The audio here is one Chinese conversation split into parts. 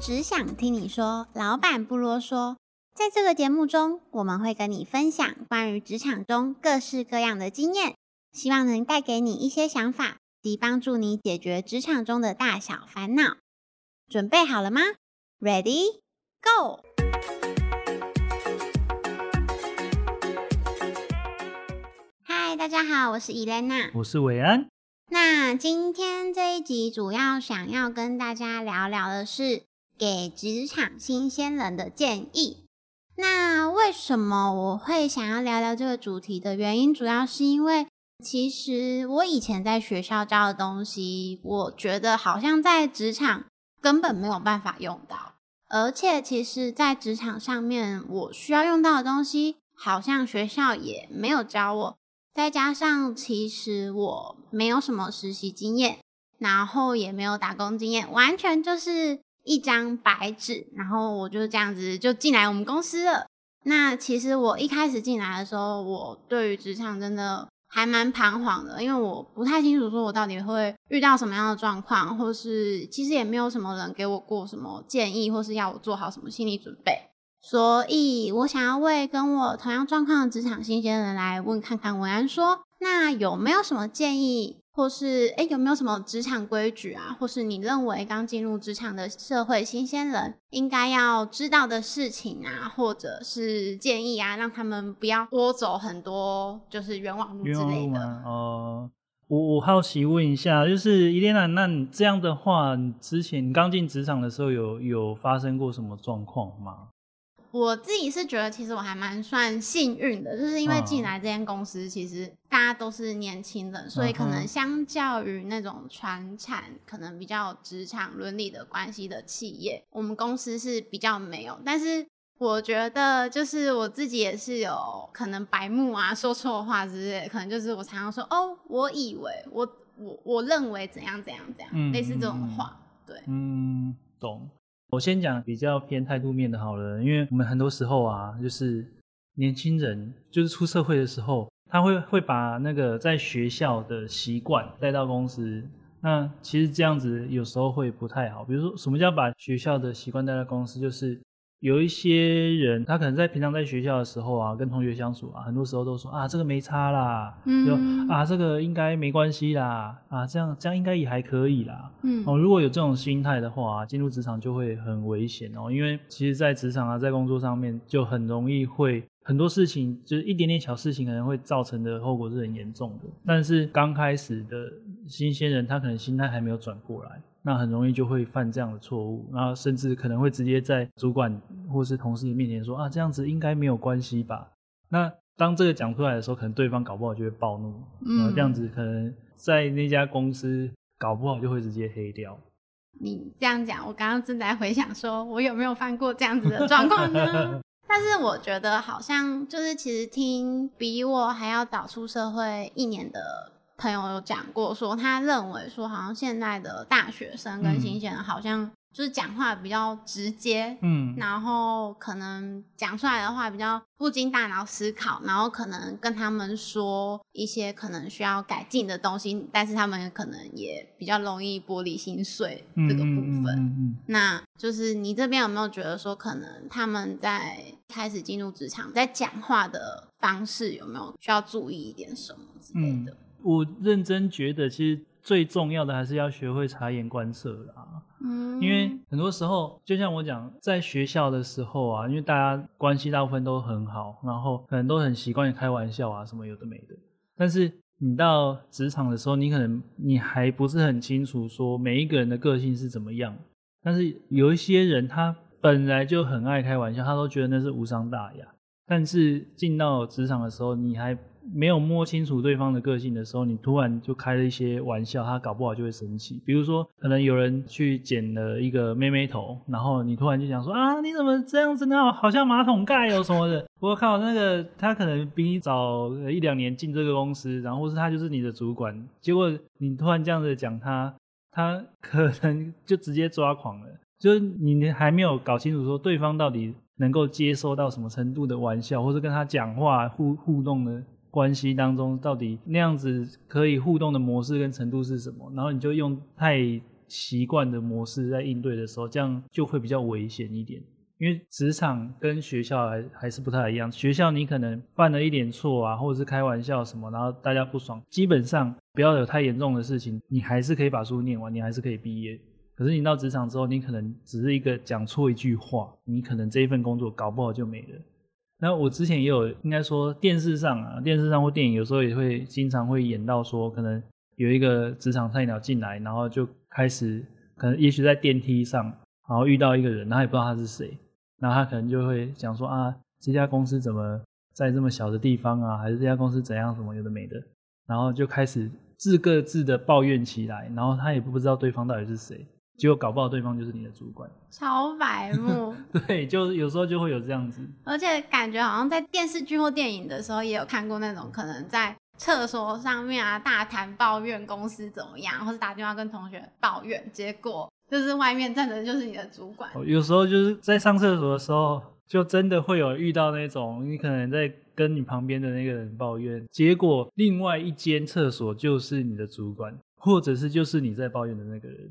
只想听你说，老板不啰嗦。在这个节目中，我们会跟你分享关于职场中各式各样的经验，希望能带给你一些想法，及帮助你解决职场中的大小烦恼。准备好了吗？Ready, go！嗨，大家好，我是伊莲娜，我是伟安。那今天这一集主要想要跟大家聊聊的是给职场新鲜人的建议。那为什么我会想要聊聊这个主题的原因，主要是因为其实我以前在学校教的东西，我觉得好像在职场根本没有办法用到，而且其实在职场上面我需要用到的东西，好像学校也没有教我。再加上，其实我没有什么实习经验，然后也没有打工经验，完全就是一张白纸。然后我就这样子就进来我们公司了。那其实我一开始进来的时候，我对于职场真的还蛮彷徨的，因为我不太清楚说我到底会遇到什么样的状况，或是其实也没有什么人给我过什么建议，或是要我做好什么心理准备。所以我想要为跟我同样状况的职场新鲜人来问看看文安说，那有没有什么建议，或是诶有没有什么职场规矩啊，或是你认为刚进入职场的社会新鲜人应该要知道的事情啊，或者是建议啊，让他们不要多走很多就是冤枉路之类的。哦，我我好奇问一下，就是伊莲娜，那你这样的话，你之前你刚进职场的时候有有发生过什么状况吗？我自己是觉得，其实我还蛮算幸运的，就是因为进来这间公司，其实大家都是年轻人，所以可能相较于那种传产，可能比较职场伦理的关系的企业，我们公司是比较没有。但是我觉得，就是我自己也是有可能白目啊，说错话之类，可能就是我常常说哦，我以为我我我认为怎样怎样怎样，类似这种话，对，嗯，懂。我先讲比较偏态度面的好了，因为我们很多时候啊，就是年轻人就是出社会的时候，他会会把那个在学校的习惯带到公司，那其实这样子有时候会不太好。比如说，什么叫把学校的习惯带到公司，就是。有一些人，他可能在平常在学校的时候啊，跟同学相处啊，很多时候都说啊，这个没差啦，就啊，这个应该没关系啦，啊，这样这样应该也还可以啦。嗯，哦，如果有这种心态的话，进入职场就会很危险哦，因为其实，在职场啊，在工作上面就很容易会很多事情，就是一点点小事情可能会造成的后果是很严重的。但是刚开始的新鲜人，他可能心态还没有转过来。那很容易就会犯这样的错误，然后甚至可能会直接在主管或是同事面前说啊，这样子应该没有关系吧？那当这个讲出来的时候，可能对方搞不好就会暴怒，嗯，这样子可能在那家公司搞不好就会直接黑掉。你这样讲，我刚刚正在回想，说我有没有犯过这样子的状况呢？但是我觉得好像就是其实听比我还要早出社会一年的。朋友有讲过，说他认为说，好像现在的大学生跟新鲜人好像就是讲话比较直接，嗯，然后可能讲出来的话比较不经大脑思考，然后可能跟他们说一些可能需要改进的东西，但是他们可能也比较容易玻璃心碎这个部分。那就是你这边有没有觉得说，可能他们在开始进入职场，在讲话的方式有没有需要注意一点什么之类的？我认真觉得，其实最重要的还是要学会察言观色啦。嗯，因为很多时候，就像我讲，在学校的时候啊，因为大家关系大部分都很好，然后可能都很习惯开玩笑啊，什么有的没的。但是你到职场的时候，你可能你还不是很清楚说每一个人的个性是怎么样。但是有一些人他本来就很爱开玩笑，他都觉得那是无伤大雅。但是进到职场的时候，你还没有摸清楚对方的个性的时候，你突然就开了一些玩笑，他搞不好就会生气。比如说，可能有人去剪了一个妹妹头，然后你突然就想说啊，你怎么这样子呢？好像马桶盖哦什么的。我靠，那个他可能比你早一两年进这个公司，然后是他就是你的主管，结果你突然这样子讲他，他可能就直接抓狂了。就是你还没有搞清楚说对方到底能够接受到什么程度的玩笑，或者跟他讲话互互动的。关系当中到底那样子可以互动的模式跟程度是什么？然后你就用太习惯的模式在应对的时候，这样就会比较危险一点。因为职场跟学校还还是不太一样，学校你可能犯了一点错啊，或者是开玩笑什么，然后大家不爽，基本上不要有太严重的事情，你还是可以把书念完，你还是可以毕业。可是你到职场之后，你可能只是一个讲错一句话，你可能这一份工作搞不好就没了。那我之前也有，应该说电视上啊，电视上或电影有时候也会经常会演到说，可能有一个职场菜鸟进来，然后就开始可能也许在电梯上，然后遇到一个人，然后也不知道他是谁。那他可能就会讲说啊，这家公司怎么在这么小的地方啊，还是这家公司怎样什么有的没的，然后就开始自各自的抱怨起来，然后他也不知道对方到底是谁，结果搞不好对方就是你的主管，超白目。对，就有时候就会有这样子，而且感觉好像在电视剧或电影的时候也有看过那种，可能在厕所上面啊大谈抱怨公司怎么样，或是打电话跟同学抱怨，结果。就是外面站的就是你的主管，有时候就是在上厕所的时候，就真的会有遇到那种，你可能在跟你旁边的那个人抱怨，结果另外一间厕所就是你的主管，或者是就是你在抱怨的那个人，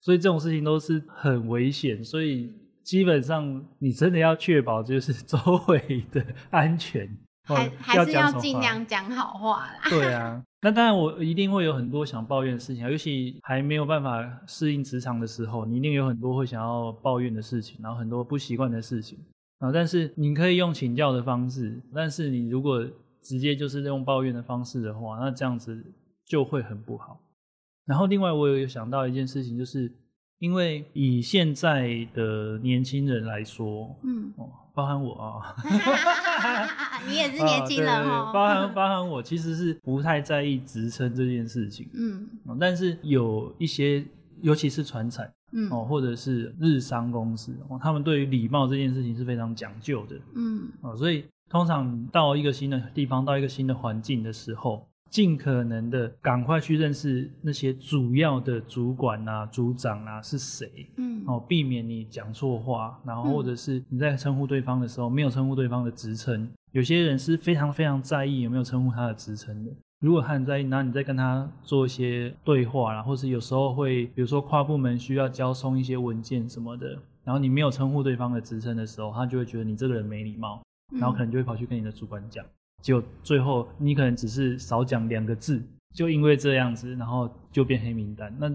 所以这种事情都是很危险，所以基本上你真的要确保就是 周围的安全。还还是要尽量讲好话啦。对啊，那当然我一定会有很多想抱怨的事情，尤其还没有办法适应职场的时候，你一定有很多会想要抱怨的事情，然后很多不习惯的事情啊。但是你可以用请教的方式，但是你如果直接就是用抱怨的方式的话，那这样子就会很不好。然后另外我有想到一件事情，就是因为以现在的年轻人来说，嗯哦。包含我啊 你也是年轻人哦。包含 包含我，其实是不太在意职称这件事情。嗯，但是有一些，尤其是传产，嗯哦，或者是日商公司，哦，他们对于礼貌这件事情是非常讲究的。嗯，哦，所以通常到一个新的地方，到一个新的环境的时候。尽可能的赶快去认识那些主要的主管啊、组长啊是谁，嗯，哦，避免你讲错话，然后或者是你在称呼对方的时候没有称呼对方的职称。有些人是非常非常在意有没有称呼他的职称的。如果他很在意，那你再跟他做一些对话，啦，或是有时候会，比如说跨部门需要交送一些文件什么的，然后你没有称呼对方的职称的时候，他就会觉得你这个人没礼貌，然后可能就会跑去跟你的主管讲。就最后你可能只是少讲两个字，就因为这样子，然后就变黑名单，那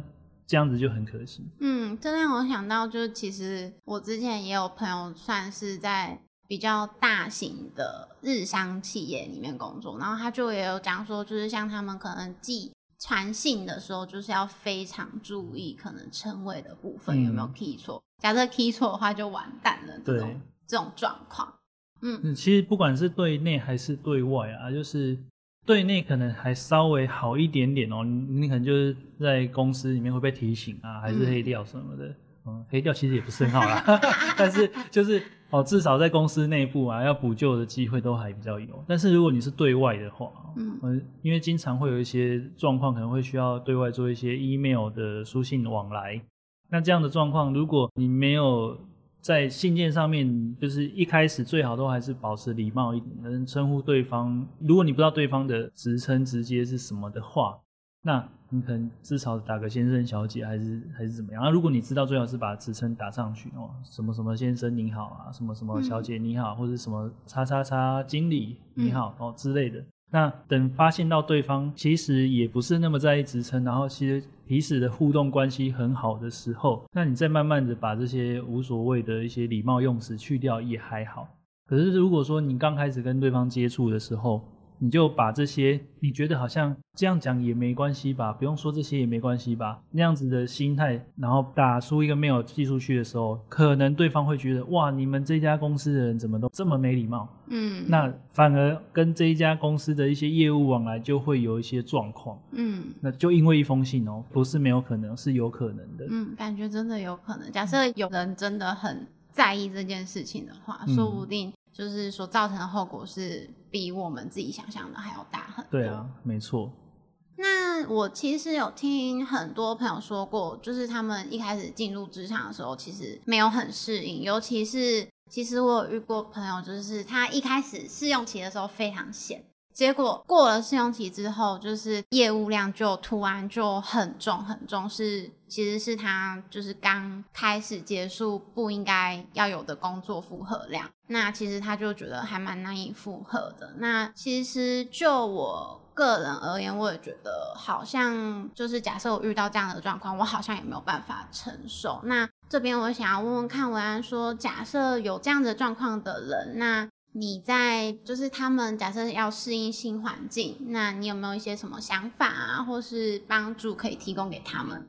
这样子就很可惜。嗯，这让我想到，就是其实我之前也有朋友算是在比较大型的日商企业里面工作，然后他就也有讲说，就是像他们可能寄传信的时候，就是要非常注意可能称谓的部分有没有 key 错，假设 key 错的话就完蛋了。这种这种状况。嗯，其实不管是对内还是对外啊，就是对内可能还稍微好一点点哦。你可能就是在公司里面会被提醒啊，还是黑掉什么的。嗯，黑掉其实也不是很好啦，但是就是哦，至少在公司内部啊，要补救的机会都还比较有。但是如果你是对外的话，嗯，因为经常会有一些状况，可能会需要对外做一些 email 的书信往来。那这样的状况，如果你没有在信件上面，就是一开始最好都还是保持礼貌一点，能称呼对方。如果你不知道对方的职称直接是什么的话，那你可能至少打个先生、小姐，还是还是怎么样。那如果你知道，最好是把职称打上去哦，什么什么先生你好啊，什么什么小姐你好，或者什么叉叉叉经理你好哦之类的。那等发现到对方其实也不是那么在意职称，然后其实彼此的互动关系很好的时候，那你再慢慢的把这些无所谓的一些礼貌用词去掉也还好。可是如果说你刚开始跟对方接触的时候，你就把这些你觉得好像这样讲也没关系吧，不用说这些也没关系吧，那样子的心态，然后打出一个 mail 寄出去的时候，可能对方会觉得哇，你们这家公司的人怎么都这么没礼貌，嗯，那反而跟这一家公司的一些业务往来就会有一些状况，嗯，那就因为一封信哦，不是没有可能，是有可能的，嗯，感觉真的有可能。假设有人真的很在意这件事情的话，说不定。就是所造成的后果是比我们自己想象的还要大很多。对啊，没错。那我其实有听很多朋友说过，就是他们一开始进入职场的时候，其实没有很适应。尤其是，其实我有遇过朋友，就是他一开始试用期的时候非常闲，结果过了试用期之后，就是业务量就突然就很重很重，是其实是他就是刚开始结束不应该要有的工作负荷量，那其实他就觉得还蛮难以负荷的。那其实就我。个人而言，我也觉得好像就是假设我遇到这样的状况，我好像也没有办法承受。那这边我想要问问看，文安说，假设有这样的状况的人，那你在就是他们假设要适应新环境，那你有没有一些什么想法啊，或是帮助可以提供给他们？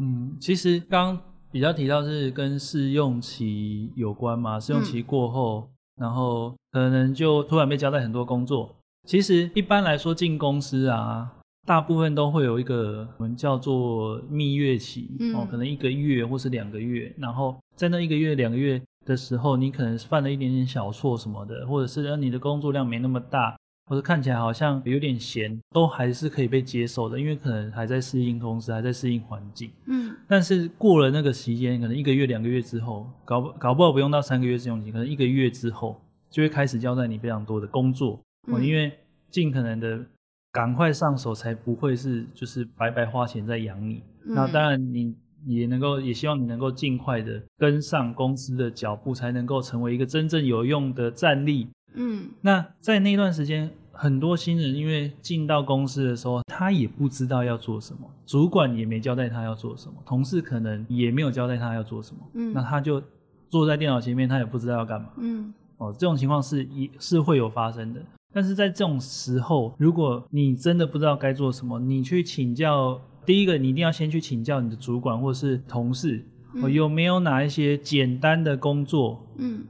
嗯，其实刚比较提到是跟试用期有关嘛，试用期过后，然后可能就突然被交代很多工作。其实一般来说进公司啊，大部分都会有一个我们叫做蜜月期哦，可能一个月或是两个月。然后在那一个月、两个月的时候，你可能犯了一点点小错什么的，或者是你的工作量没那么大，或者看起来好像有点闲，都还是可以被接受的，因为可能还在适应公司，还在适应环境。嗯。但是过了那个时间，可能一个月、两个月之后，搞不搞不好不用到三个月试用期，可能一个月之后就会开始交代你非常多的工作。哦，因为尽可能的赶快上手，才不会是就是白白花钱在养你。那当然，你也能够也希望你能够尽快的跟上公司的脚步，才能够成为一个真正有用的战力。嗯，那在那段时间，很多新人因为进到公司的时候，他也不知道要做什么，主管也没交代他要做什么，同事可能也没有交代他要做什么。嗯，那他就坐在电脑前面，他也不知道要干嘛。嗯，哦，这种情况是一是会有发生的。但是在这种时候，如果你真的不知道该做什么，你去请教，第一个你一定要先去请教你的主管或是同事，有没有哪一些简单的工作，嗯，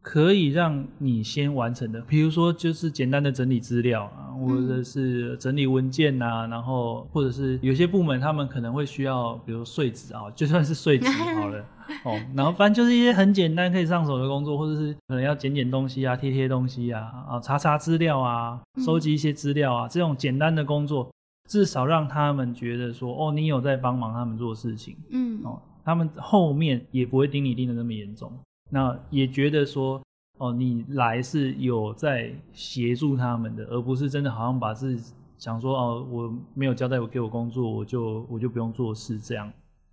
可以让你先完成的，比如说就是简单的整理资料啊，或者是整理文件呐，然后或者是有些部门他们可能会需要，比如税纸啊，就算是税纸好了。哦，然后反正就是一些很简单可以上手的工作，或者是可能要剪剪东西啊、贴贴东西啊、啊查查资料啊、收集一些资料啊，这种简单的工作，至少让他们觉得说，哦，你有在帮忙他们做事情，嗯，哦，他们后面也不会盯你盯的那么严重，那也觉得说，哦，你来是有在协助他们的，而不是真的好像把自己想说，哦，我没有交代我给我工作，我就我就不用做事这样。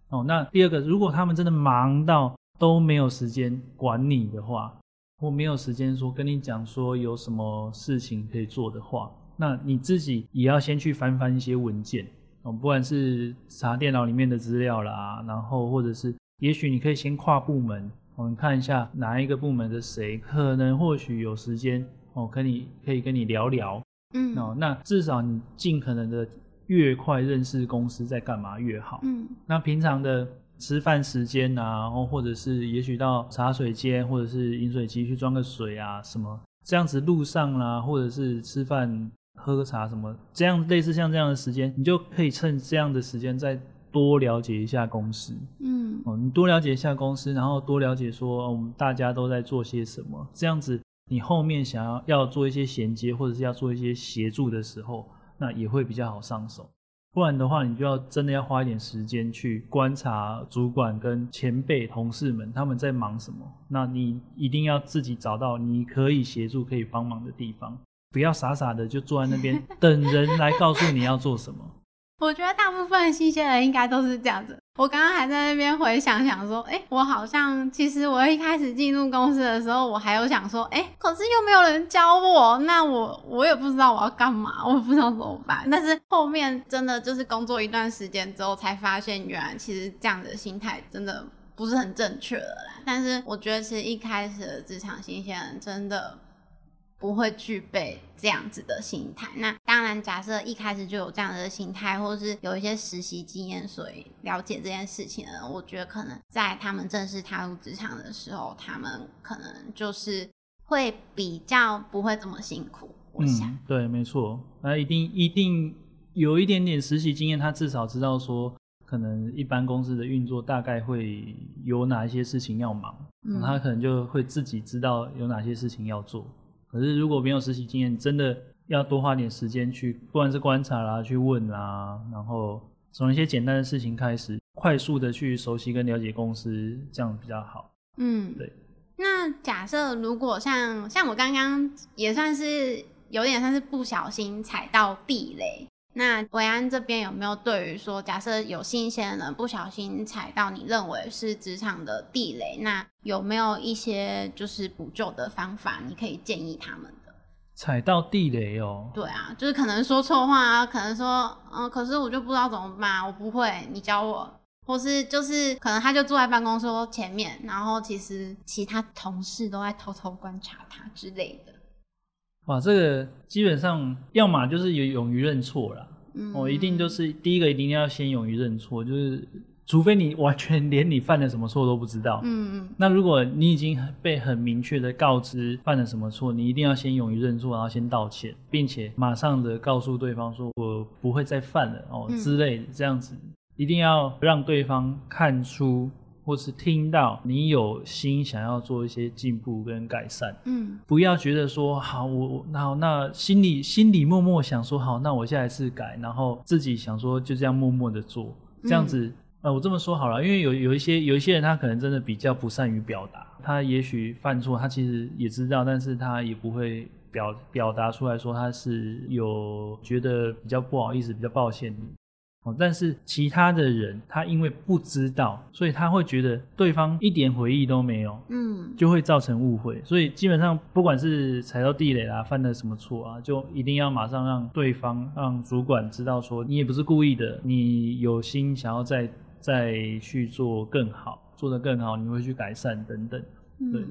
哦，那第二个，如果他们真的忙到都没有时间管你的话，或没有时间说跟你讲说有什么事情可以做的话，那你自己也要先去翻翻一些文件哦，不管是查电脑里面的资料啦，然后或者是也许你可以先跨部门，我们看一下哪一个部门的谁可能或许有时间哦，跟你可以跟你聊聊，嗯，哦，那至少你尽可能的。越快认识公司在干嘛越好。嗯，那平常的吃饭时间啊，然后或者是也许到茶水间或者是饮水机去装个水啊，什么这样子路上啦，或者是吃饭喝个茶什么，这样类似像这样的时间，你就可以趁这样的时间再多了解一下公司。嗯，哦，你多了解一下公司，然后多了解说我们大家都在做些什么，这样子你后面想要要做一些衔接或者是要做一些协助的时候。那也会比较好上手，不然的话，你就要真的要花一点时间去观察主管跟前辈同事们他们在忙什么。那你一定要自己找到你可以协助、可以帮忙的地方，不要傻傻的就坐在那边等人来告诉你要做什么。我觉得大部分新鲜人应该都是这样子。我刚刚还在那边回想想说，哎，我好像其实我一开始进入公司的时候，我还有想说，哎，可是又没有人教我，那我我也不知道我要干嘛，我不知道怎么办。但是后面真的就是工作一段时间之后，才发现原来其实这样的心态真的不是很正确的啦。但是我觉得其实一开始的职场新鲜人真的。不会具备这样子的心态。那当然，假设一开始就有这样的心态，或者是有一些实习经验，所以了解这件事情的，我觉得可能在他们正式踏入职场的时候，他们可能就是会比较不会这么辛苦。我想，对，没错。那一定一定有一点点实习经验，他至少知道说，可能一般公司的运作大概会有哪一些事情要忙，他可能就会自己知道有哪些事情要做。可是如果没有实习经验，真的要多花点时间去，不管是观察啦、去问啦，然后从一些简单的事情开始，快速的去熟悉跟了解公司，这样比较好。嗯，对。那假设如果像像我刚刚也算是有点算是不小心踩到地雷。那维安这边有没有对于说，假设有新鲜人不小心踩到你认为是职场的地雷，那有没有一些就是补救的方法，你可以建议他们的？踩到地雷哦，对啊，就是可能说错话啊，可能说，嗯，可是我就不知道怎么办，我不会，你教我，或是就是可能他就坐在办公桌前面，然后其实其他同事都在偷偷观察他之类的。哇，这个基本上要么就是有勇于认错啦，哦，一定就是第一个一定要先勇于认错，就是除非你完全连你犯了什么错都不知道，嗯嗯，那如果你已经被很明确的告知犯了什么错，你一定要先勇于认错，然后先道歉，并且马上的告诉对方说我不会再犯了哦之类的，这样子一定要让对方看出。或是听到你有心想要做一些进步跟改善，嗯，不要觉得说好我那那心里心里默默想说好，那我下一次改，然后自己想说就这样默默的做，这样子，呃，我这么说好了，因为有有一些有一些人他可能真的比较不善于表达，他也许犯错，他其实也知道，但是他也不会表表达出来说他是有觉得比较不好意思，比较抱歉。哦，但是其他的人他因为不知道，所以他会觉得对方一点回忆都没有，嗯，就会造成误会。所以基本上不管是踩到地雷啦，犯了什么错啊，就一定要马上让对方、让主管知道说你也不是故意的，你有心想要再再去做更好，做得更好，你会去改善等等。对，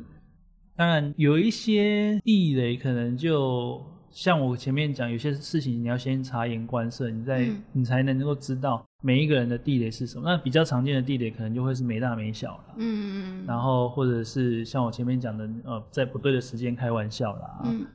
当然有一些地雷可能就。像我前面讲，有些事情你要先察言观色，你再你才能够知道每一个人的地雷是什么。那比较常见的地雷可能就会是没大没小了，嗯嗯嗯。然后或者是像我前面讲的，呃，在不对的时间开玩笑啦，嗯。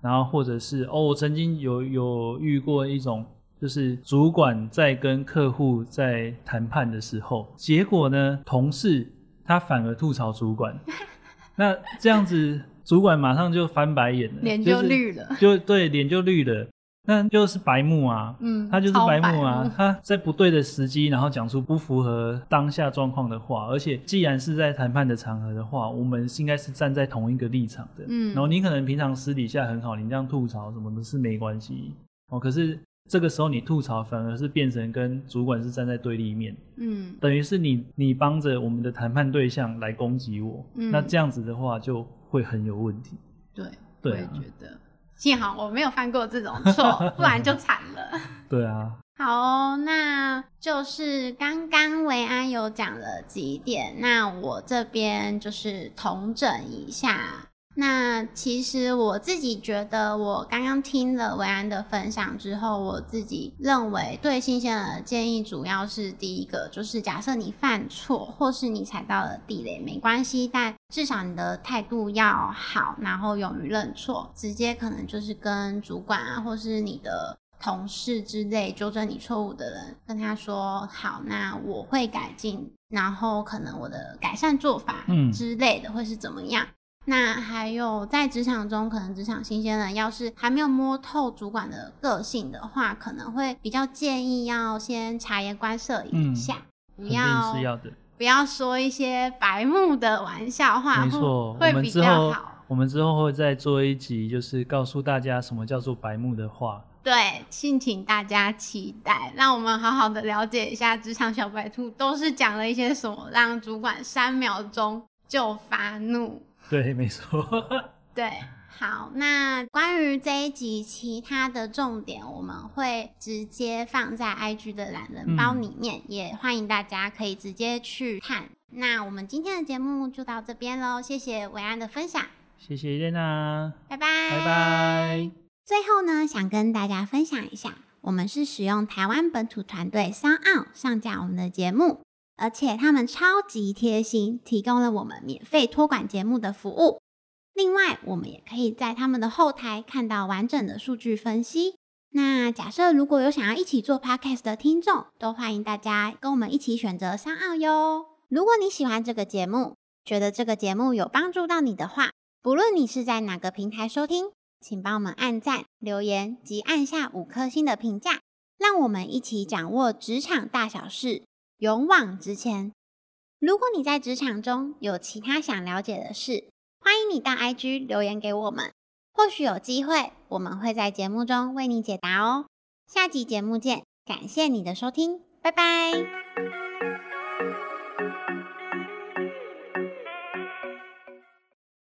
然后或者是哦，我曾经有有遇过一种，就是主管在跟客户在谈判的时候，结果呢，同事他反而吐槽主管，那这样子。主管马上就翻白眼了，脸就绿了，就对，脸就绿了，那就是白目啊，嗯，他就是白目啊，他在不对的时机，然后讲出不符合当下状况的话，而且既然是在谈判的场合的话，我们应该是站在同一个立场的，嗯，然后你可能平常私底下很好，你这样吐槽什么的是没关系，哦，可是这个时候你吐槽反而是变成跟主管是站在对立面，嗯，等于是你你帮着我们的谈判对象来攻击我，那这样子的话就。会很有问题，对，我也觉得，幸好我没有犯过这种错，不然就惨了。对啊，好，那就是刚刚维安有讲了几点，那我这边就是统整一下。那其实我自己觉得，我刚刚听了维安的分享之后，我自己认为对新鲜人的建议主要是第一个，就是假设你犯错或是你踩到了地雷，没关系，但至少你的态度要好，然后勇于认错，直接可能就是跟主管啊，或是你的同事之类纠正你错误的人，跟他说好，那我会改进，然后可能我的改善做法之类的会是怎么样。那还有在职场中，可能职场新鲜人要是还没有摸透主管的个性的话，可能会比较建议要先察言观色一下，不要是要的，不要说一些白目的玩笑话，没错，会比较好。我们之后会再做一集，就是告诉大家什么叫做白目的话。对，敬请大家期待，让我们好好的了解一下职场小白兔都是讲了一些什么，让主管三秒钟就发怒。对，没错。对，好，那关于这一集其他的重点，我们会直接放在 IG 的懒人包里面，也欢迎大家可以直接去看。那我们今天的节目就到这边喽，谢谢维安的分享，谢谢叶娜，拜拜，拜拜。最后呢，想跟大家分享一下，我们是使用台湾本土团队 Sound 上架我们的节目。而且他们超级贴心，提供了我们免费托管节目的服务。另外，我们也可以在他们的后台看到完整的数据分析。那假设如果有想要一起做 podcast 的听众，都欢迎大家跟我们一起选择上岸哟。如果你喜欢这个节目，觉得这个节目有帮助到你的话，不论你是在哪个平台收听，请帮我们按赞、留言及按下五颗星的评价，让我们一起掌握职场大小事。勇往直前。如果你在职场中有其他想了解的事，欢迎你到 IG 留言给我们。或许有机会，我们会在节目中为你解答哦。下集节目见，感谢你的收听，拜拜。